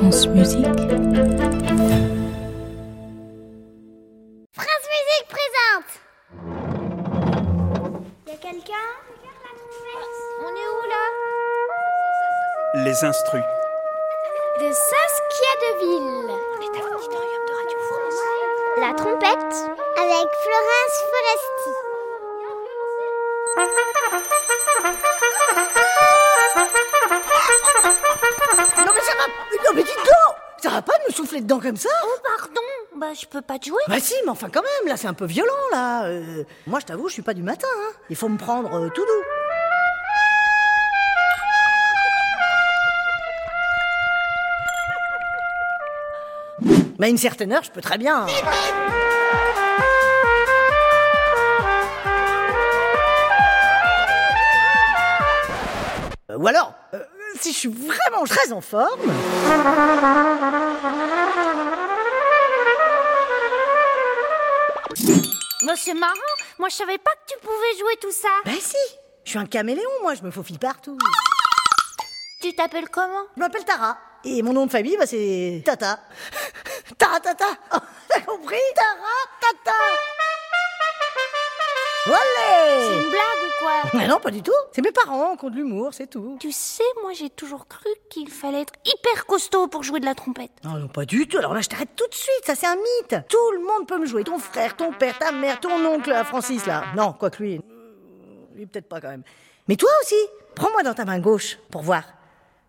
France Musique. France Musique présente Y'a quelqu'un? On est où là? Les instrus. De Saskia Deville. On est à l'auditorium de Radio France. La trompette avec Florence Foresti. Non mais dites donc Ça va pas de me souffler dedans comme ça Oh pardon, bah je peux pas te jouer. Bah si, mais enfin quand même, là c'est un peu violent là Euh, Moi je t'avoue, je suis pas du matin, hein. Il faut me prendre euh, tout doux. Mais à une certaine heure, je peux très bien. Euh, Ou alors, si je suis vraiment très en forme. Bah c'est marrant, moi je savais pas que tu pouvais jouer tout ça. Bah si, je suis un caméléon, moi, je me faufile partout. Tu t'appelles comment? Je m'appelle Tara. Et mon nom de famille, bah, c'est Tata. Tara Tata. Oh, T'as compris? Tara Tata. C'est Olé une blague ou quoi Mais non, pas du tout. C'est mes parents qui ont de l'humour, c'est tout. Tu sais, moi j'ai toujours cru qu'il fallait être hyper costaud pour jouer de la trompette. Non, non, pas du tout. Alors là, je t'arrête tout de suite. Ça, c'est un mythe. Tout le monde peut me jouer. Ton frère, ton père, ta mère, ton oncle, là, Francis, là. Non, quoi que lui. euh, Lui, peut-être pas quand même. Mais toi aussi. Prends-moi dans ta main gauche pour voir.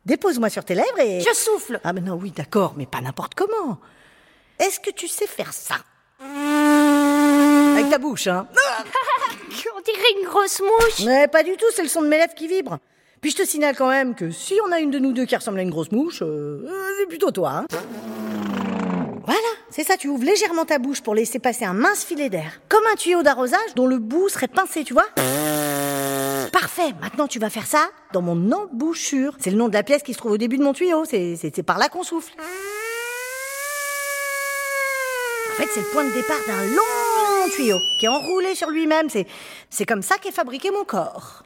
Dépose-moi sur tes lèvres et. Je souffle. Ah, mais non, oui, d'accord, mais pas n'importe comment. Est-ce que tu sais faire ça? Avec ta bouche, hein On dirait une grosse mouche. Mais pas du tout, c'est le son de mes lèvres qui vibre. Puis je te signale quand même que si on a une de nous deux qui ressemble à une grosse mouche, euh, euh, c'est plutôt toi, hein Voilà, c'est ça, tu ouvres légèrement ta bouche pour laisser passer un mince filet d'air. Comme un tuyau d'arrosage dont le bout serait pincé, tu vois Parfait, maintenant tu vas faire ça dans mon embouchure. C'est le nom de la pièce qui se trouve au début de mon tuyau, c'est par là qu'on souffle. En fait, c'est le point de départ d'un long tuyau qui est enroulé sur lui-même. C'est, c'est comme ça qu'est fabriqué mon corps.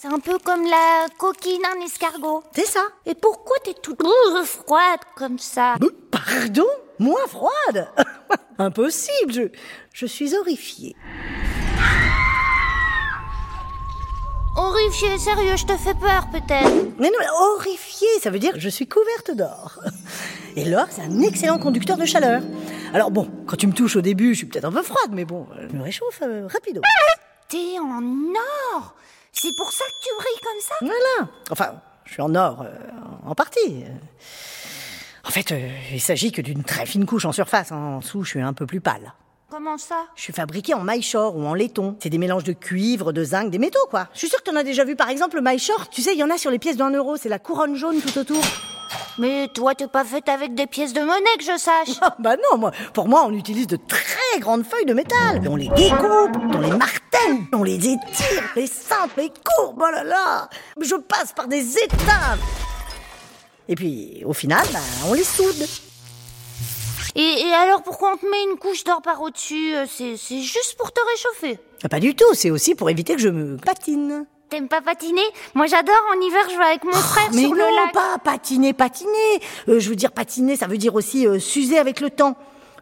C'est un peu comme la coquille d'un escargot. C'est ça. Et pourquoi t'es toute froide comme ça? Euh, Pardon Moi froide Impossible, je, je suis horrifiée. Horrifié, sérieux, je te fais peur peut-être. Mais non, horrifiée, ça veut dire que je suis couverte d'or. Et l'or, c'est un excellent conducteur de chaleur. Alors bon, quand tu me touches au début, je suis peut-être un peu froide, mais bon, je me réchauffe euh, rapido. T'es en or C'est pour ça que tu brilles comme ça? Voilà. Enfin, je suis en or, euh, en partie. En fait, euh, il s'agit que d'une très fine couche en surface. En dessous, je suis un peu plus pâle. Comment ça? Je suis fabriquée en maille-shore ou en laiton. C'est des mélanges de cuivre, de zinc, des métaux, quoi. Je suis sûre que t'en as déjà vu, par exemple, le maille-shore. Tu sais, il y en a sur les pièces d'un euro. C'est la couronne jaune tout autour. Mais toi, t'es pas faite avec des pièces de monnaie que je sache. Ah, bah non, moi, pour moi, on utilise de très grandes feuilles de métal. On les découpe, on les martèle, on les étire, les simple, les courbes, oh là là. Je passe par des étapes. Et puis, au final, bah, on les soude. Et, et alors, pourquoi on te met une couche d'or par au-dessus? Euh, C'est c'est juste pour te réchauffer. Ah, Pas du tout, c'est aussi pour éviter que je me patine. T'aimes pas patiner? Moi, j'adore en hiver jouer avec mon frère Oh, Mais sur non, le lac. pas patiner, patiner. Euh, je veux dire patiner, ça veut dire aussi euh, s'user avec le temps.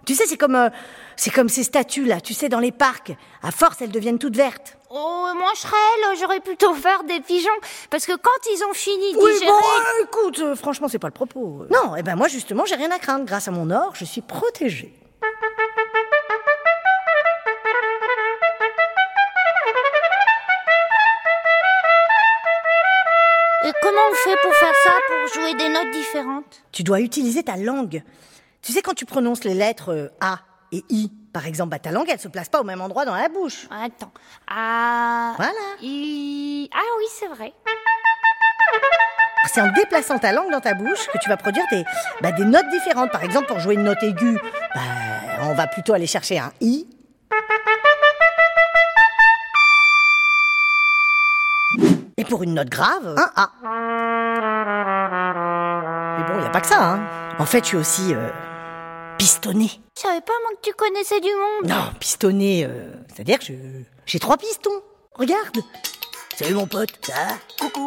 Tu sais, c'est comme, euh, c'est comme ces statues là, tu sais, dans les parcs. À force, elles deviennent toutes vertes. Oh, moi, je serais j'aurais plutôt peur des pigeons. Parce que quand ils ont fini de Oui, digérer... bon, écoute, euh, franchement, c'est pas le propos. Non, eh ben moi justement, j'ai rien à craindre. Grâce à mon or, je suis protégée. On fait pour faire ça, pour jouer des notes différentes Tu dois utiliser ta langue. Tu sais, quand tu prononces les lettres euh, A et I, par exemple, bah, ta langue, elle se place pas au même endroit dans la bouche. Attends. Ah... Voilà. I... Ah oui, c'est vrai. C'est en déplaçant ta langue dans ta bouche que tu vas produire des, bah, des notes différentes. Par exemple, pour jouer une note aiguë, bah, on va plutôt aller chercher un I. Et pour une note grave, un A. Il n'y a pas que ça. Hein. En fait, je suis aussi euh, pistonné. Je savais pas, moi, que tu connaissais du monde. Non, pistonné, euh, c'est-à-dire que j'ai trois pistons. Regarde. Salut mon pote. Ça va? Coucou.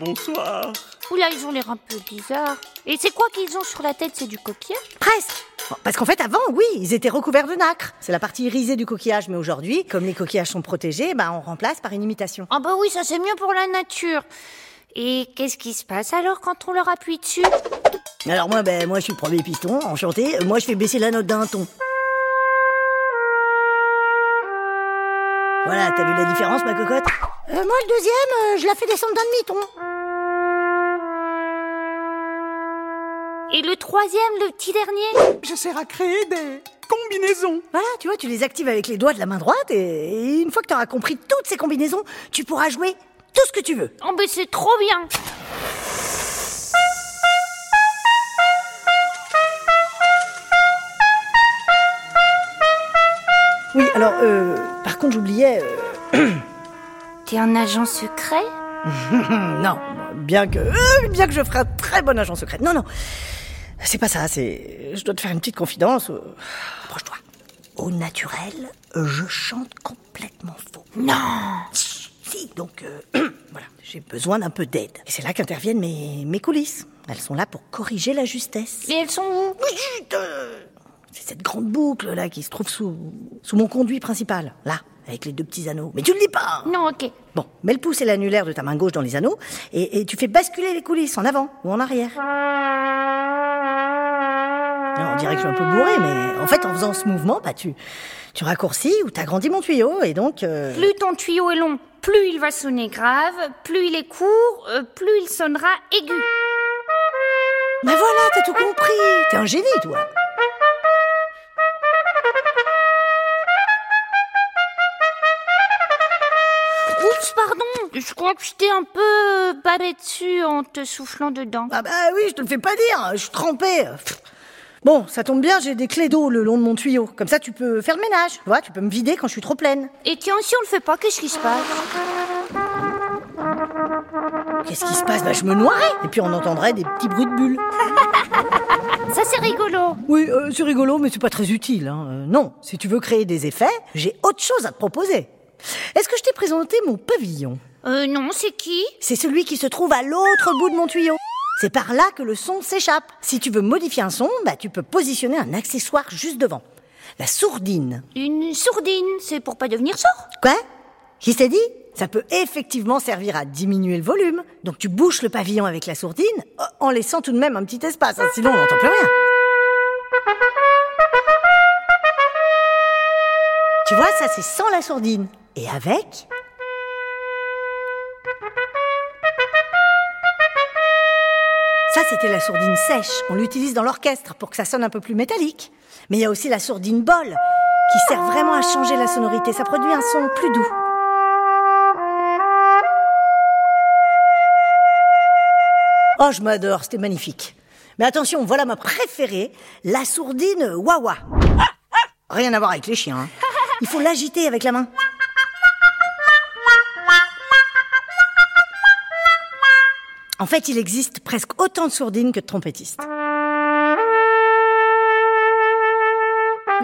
Bonsoir. Oula, ils ont l'air un peu bizarres. Et c'est quoi qu'ils ont sur la tête? C'est du coquillage? Presque. Bon, Parce qu'en fait, avant, oui, ils étaient recouverts de nacre. C'est la partie irisée du coquillage. Mais aujourd'hui, comme les coquillages sont protégés, bah, on remplace par une imitation. Ah bah oui, ça c'est mieux pour la nature. Et qu'est-ce qui se passe alors quand on leur appuie dessus? Alors moi, ben, moi, je suis le premier piston, enchanté. Moi, je fais baisser la note d'un ton. Voilà, t'as vu la différence, ma cocotte? Euh, Moi, le deuxième, euh, je la fais descendre d'un demi-ton. Et le troisième, le petit dernier? Je sers à créer des combinaisons. Voilà, tu vois, tu les actives avec les doigts de la main droite et, et une fois que t'auras compris toutes ces combinaisons, tu pourras jouer tout ce que tu veux. Oh bah c'est trop bien Oui, alors, euh, par contre, j'oubliais... euh, T'es un agent secret? Non, bien que, euh, bien que je ferai un très bon agent secret. Non, non, c'est pas ça. C'est, je dois te faire une petite confidence. euh, Approche-toi. Au naturel, je chante complètement faux. Non Si, donc euh, voilà, j'ai besoin d'un peu d'aide. Et c'est là qu'interviennent mes, mes coulisses. Elles sont là pour corriger la justesse. Et elles sont où? Euh, C'est cette grande boucle là qui se trouve sous, sous mon conduit principal, là, avec les deux petits anneaux. Mais tu le dis pas Non, ok. Bon, mets le pouce et l'annulaire de ta main gauche dans les anneaux et, et tu fais basculer les coulisses en avant ou en arrière. Alors, on dirait que je suis un peu bourré, mais en fait, en faisant ce mouvement, bah, tu, tu raccourcis ou t'agrandis mon tuyau et donc. euh, Plus ton tuyau est long, plus il va sonner grave, plus il est court, euh, plus il sonnera aigu. Bah voilà, t'as tout compris. T'es un génie, toi. Oups, pardon Je crois que je t'ai un peu barré dessus en te soufflant dedans. Ah bah oui, je te le fais pas dire. Je suis trempé. Bon, ça tombe bien, j'ai des clés d'eau le long de mon tuyau. Comme ça, tu peux faire le ménage. Tu vois, tu peux me vider quand je suis trop pleine. Et tiens, si on le fait pas, qu'est-ce qui se passe? Qu'est-ce qui se passe? Bah, je me noierais. Et puis on entendrait des petits bruits de bulles. Ça c'est rigolo. Oui, euh, c'est rigolo, mais c'est pas très utile. Hein. Euh, non, si tu veux créer des effets, j'ai autre chose à te proposer. Est-ce que je t'ai présenté mon pavillon? Euh, non, c'est qui? C'est celui qui se trouve à l'autre bout de mon tuyau. C'est par là que le son s'échappe. Si tu veux modifier un son, bah, tu peux positionner un accessoire juste devant. La sourdine. Une sourdine, c'est pour pas devenir sourd Quoi? Qui s'est dit? Ça peut effectivement servir à diminuer le volume. Donc tu bouches le pavillon avec la sourdine euh, en laissant tout de même un petit espace, hein, sinon on n'entend plus rien. Tu vois, ça c'est sans la sourdine. Et avec Ça, c'était la sourdine sèche. On l'utilise dans l'orchestre pour que ça sonne un peu plus métallique. Mais il y a aussi la sourdine bol, qui sert vraiment à changer la sonorité. Ça produit un son plus doux. Oh, je m'adore, c'était magnifique. Mais attention, voilà ma préférée, la sourdine wawa. Rien à voir avec les chiens. hein. Il faut l'agiter avec la main. En fait, il existe presque autant de sourdines que de trompettistes.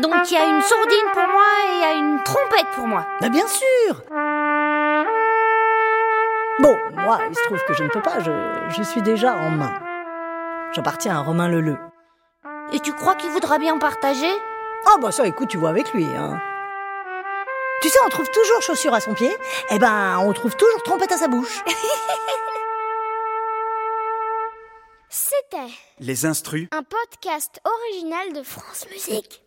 Donc il y a une sourdine pour moi et il y a une trompette pour moi. Bah bien sûr Bon, moi, il se trouve que je ne peux pas, je, je suis déjà en main. J'appartiens à Romain Leleu. Et tu crois qu'il voudra bien partager? Ah bah ça, écoute, tu vois avec lui, hein. Tu sais, on trouve toujours chaussure à son pied, eh ben, on trouve toujours trompette à sa bouche. C'était Les instrus un podcast original de France Musique.